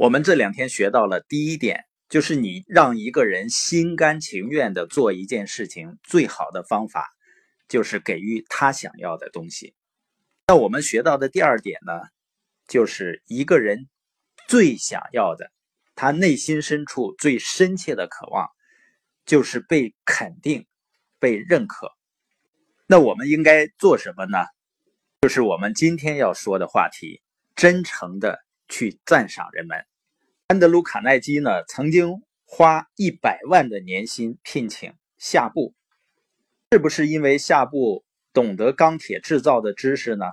我们这两天学到了第一点，就是你让一个人心甘情愿的做一件事情，最好的方法就是给予他想要的东西。那我们学到的第二点呢，就是一个人最想要的，他内心深处最深切的渴望，就是被肯定、被认可。那我们应该做什么呢？就是我们今天要说的话题：真诚的去赞赏人们。安德鲁·卡耐基呢，曾经花一百万的年薪聘请夏布，是不是因为夏布懂得钢铁制造的知识呢？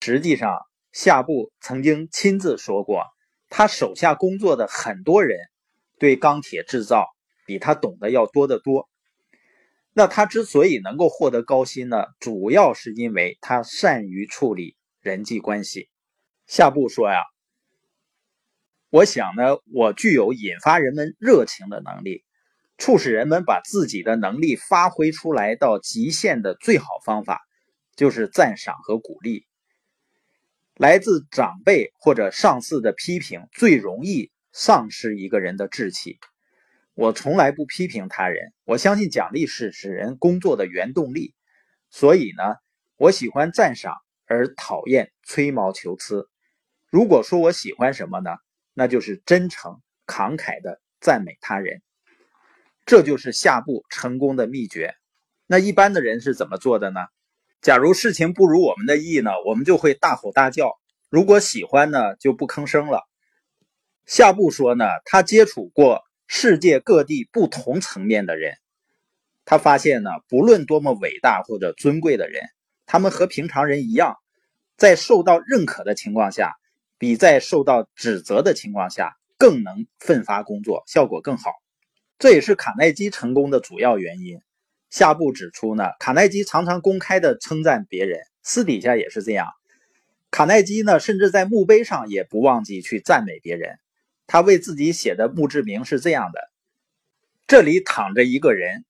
实际上，夏布曾经亲自说过，他手下工作的很多人对钢铁制造比他懂得要多得多。那他之所以能够获得高薪呢，主要是因为他善于处理人际关系。夏布说呀：“我想呢，我具有引发人们热情的能力，促使人们把自己的能力发挥出来到极限的最好方法，就是赞赏和鼓励。来自长辈或者上司的批评，最容易丧失一个人的志气。”我从来不批评他人，我相信奖励是使人工作的原动力，所以呢，我喜欢赞赏而讨厌吹毛求疵。如果说我喜欢什么呢？那就是真诚慷慨的赞美他人，这就是下步成功的秘诀。那一般的人是怎么做的呢？假如事情不如我们的意呢，我们就会大吼大叫；如果喜欢呢，就不吭声了。下步说呢，他接触过。世界各地不同层面的人，他发现呢，不论多么伟大或者尊贵的人，他们和平常人一样，在受到认可的情况下，比在受到指责的情况下更能奋发工作，效果更好。这也是卡耐基成功的主要原因。下部指出呢，卡耐基常常公开的称赞别人，私底下也是这样。卡耐基呢，甚至在墓碑上也不忘记去赞美别人。他为自己写的墓志铭是这样的：“这里躺着一个人，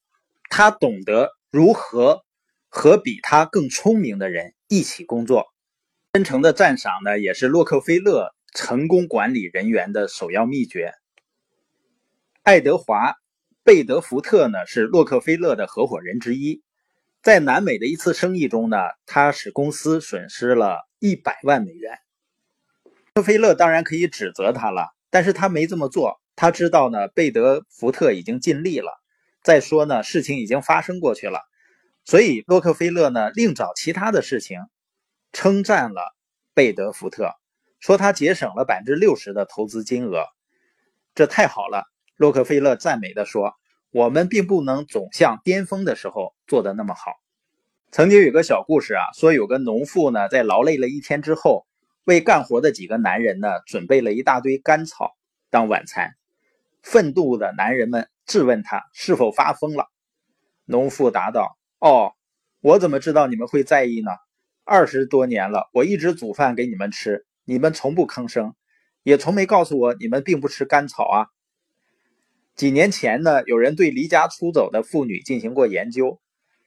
他懂得如何和比他更聪明的人一起工作。”真诚的赞赏呢，也是洛克菲勒成功管理人员的首要秘诀。爱德华·贝德福特呢，是洛克菲勒的合伙人之一，在南美的一次生意中呢，他使公司损失了一百万美元。洛克菲勒当然可以指责他了。但是他没这么做，他知道呢，贝德福特已经尽力了。再说呢，事情已经发生过去了，所以洛克菲勒呢，另找其他的事情，称赞了贝德福特，说他节省了百分之六十的投资金额，这太好了。洛克菲勒赞美的说：“我们并不能总像巅峰的时候做的那么好。”曾经有个小故事啊，说有个农妇呢，在劳累了一天之后。为干活的几个男人呢，准备了一大堆干草当晚餐。愤怒的男人们质问他是否发疯了。农妇答道：“哦，我怎么知道你们会在意呢？二十多年了，我一直煮饭给你们吃，你们从不吭声，也从没告诉我你们并不吃干草啊。”几年前呢，有人对离家出走的妇女进行过研究。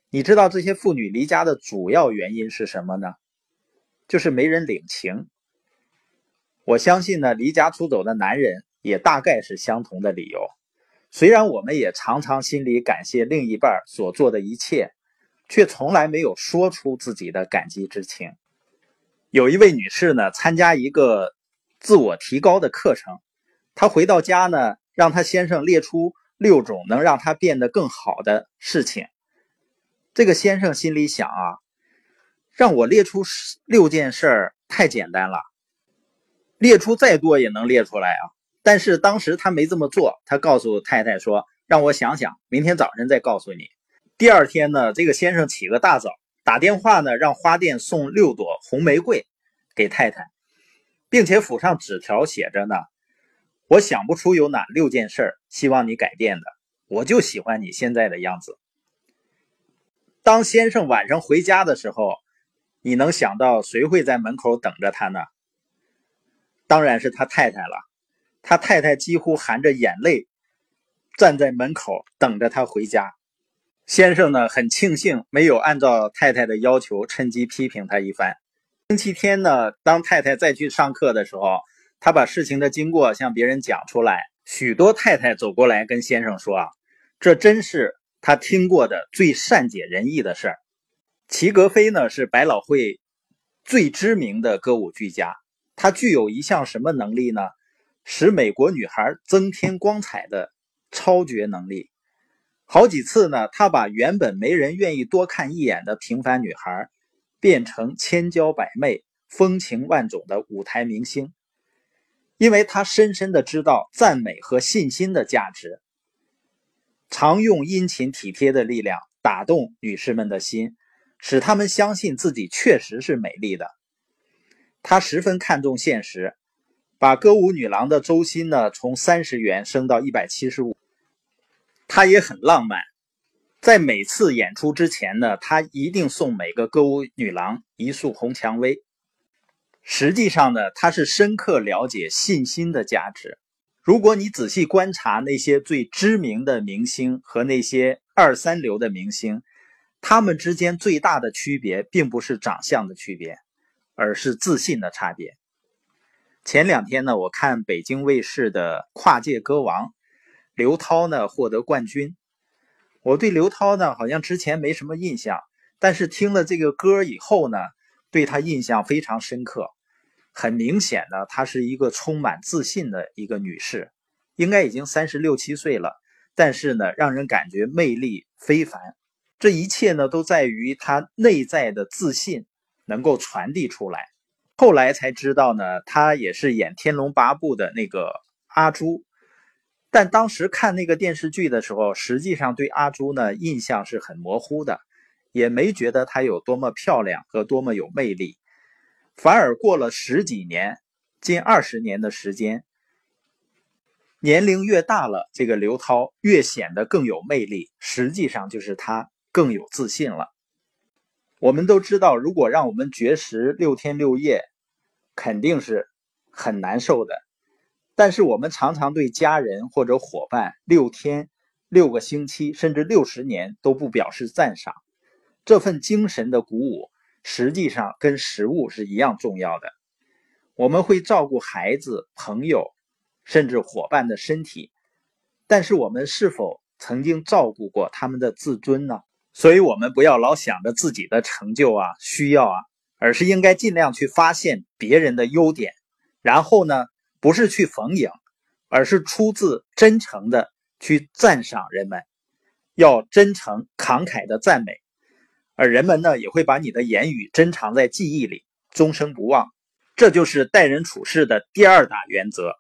你知道这些妇女离家的主要原因是什么呢？就是没人领情。我相信呢，离家出走的男人也大概是相同的理由。虽然我们也常常心里感谢另一半所做的一切，却从来没有说出自己的感激之情。有一位女士呢，参加一个自我提高的课程，她回到家呢，让她先生列出六种能让她变得更好的事情。这个先生心里想啊。让我列出六件事儿太简单了，列出再多也能列出来啊。但是当时他没这么做，他告诉太太说：“让我想想，明天早晨再告诉你。”第二天呢，这个先生起个大早，打电话呢，让花店送六朵红玫瑰给太太，并且附上纸条，写着呢：“我想不出有哪六件事希望你改变的，我就喜欢你现在的样子。”当先生晚上回家的时候。你能想到谁会在门口等着他呢？当然是他太太了。他太太几乎含着眼泪站在门口等着他回家。先生呢，很庆幸没有按照太太的要求，趁机批评他一番。星期天呢，当太太再去上课的时候，他把事情的经过向别人讲出来，许多太太走过来跟先生说：“啊，这真是他听过的最善解人意的事儿。”齐格飞呢是百老汇最知名的歌舞剧家，他具有一项什么能力呢？使美国女孩增添光彩的超绝能力。好几次呢，他把原本没人愿意多看一眼的平凡女孩，变成千娇百媚、风情万种的舞台明星。因为他深深的知道赞美和信心的价值，常用殷勤体贴的力量打动女士们的心。使她们相信自己确实是美丽的。他十分看重现实，把歌舞女郎的周薪呢从三十元升到一百七十五。他也很浪漫，在每次演出之前呢，他一定送每个歌舞女郎一束红蔷薇。实际上呢，他是深刻了解信心的价值。如果你仔细观察那些最知名的明星和那些二三流的明星。他们之间最大的区别，并不是长相的区别，而是自信的差别。前两天呢，我看北京卫视的《跨界歌王》，刘涛呢获得冠军。我对刘涛呢，好像之前没什么印象，但是听了这个歌以后呢，对她印象非常深刻。很明显呢，她是一个充满自信的一个女士，应该已经三十六七岁了，但是呢，让人感觉魅力非凡。这一切呢，都在于她内在的自信能够传递出来。后来才知道呢，她也是演《天龙八部》的那个阿朱。但当时看那个电视剧的时候，实际上对阿朱呢印象是很模糊的，也没觉得她有多么漂亮和多么有魅力。反而过了十几年，近二十年的时间，年龄越大了，这个刘涛越显得更有魅力。实际上就是她。更有自信了。我们都知道，如果让我们绝食六天六夜，肯定是很难受的。但是我们常常对家人或者伙伴六天、六个星期，甚至六十年都不表示赞赏，这份精神的鼓舞，实际上跟食物是一样重要的。我们会照顾孩子、朋友，甚至伙伴的身体，但是我们是否曾经照顾过他们的自尊呢？所以，我们不要老想着自己的成就啊、需要啊，而是应该尽量去发现别人的优点，然后呢，不是去逢迎，而是出自真诚的去赞赏人们，要真诚慷慨的赞美，而人们呢，也会把你的言语珍藏在记忆里，终生不忘。这就是待人处事的第二大原则：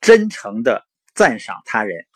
真诚的赞赏他人。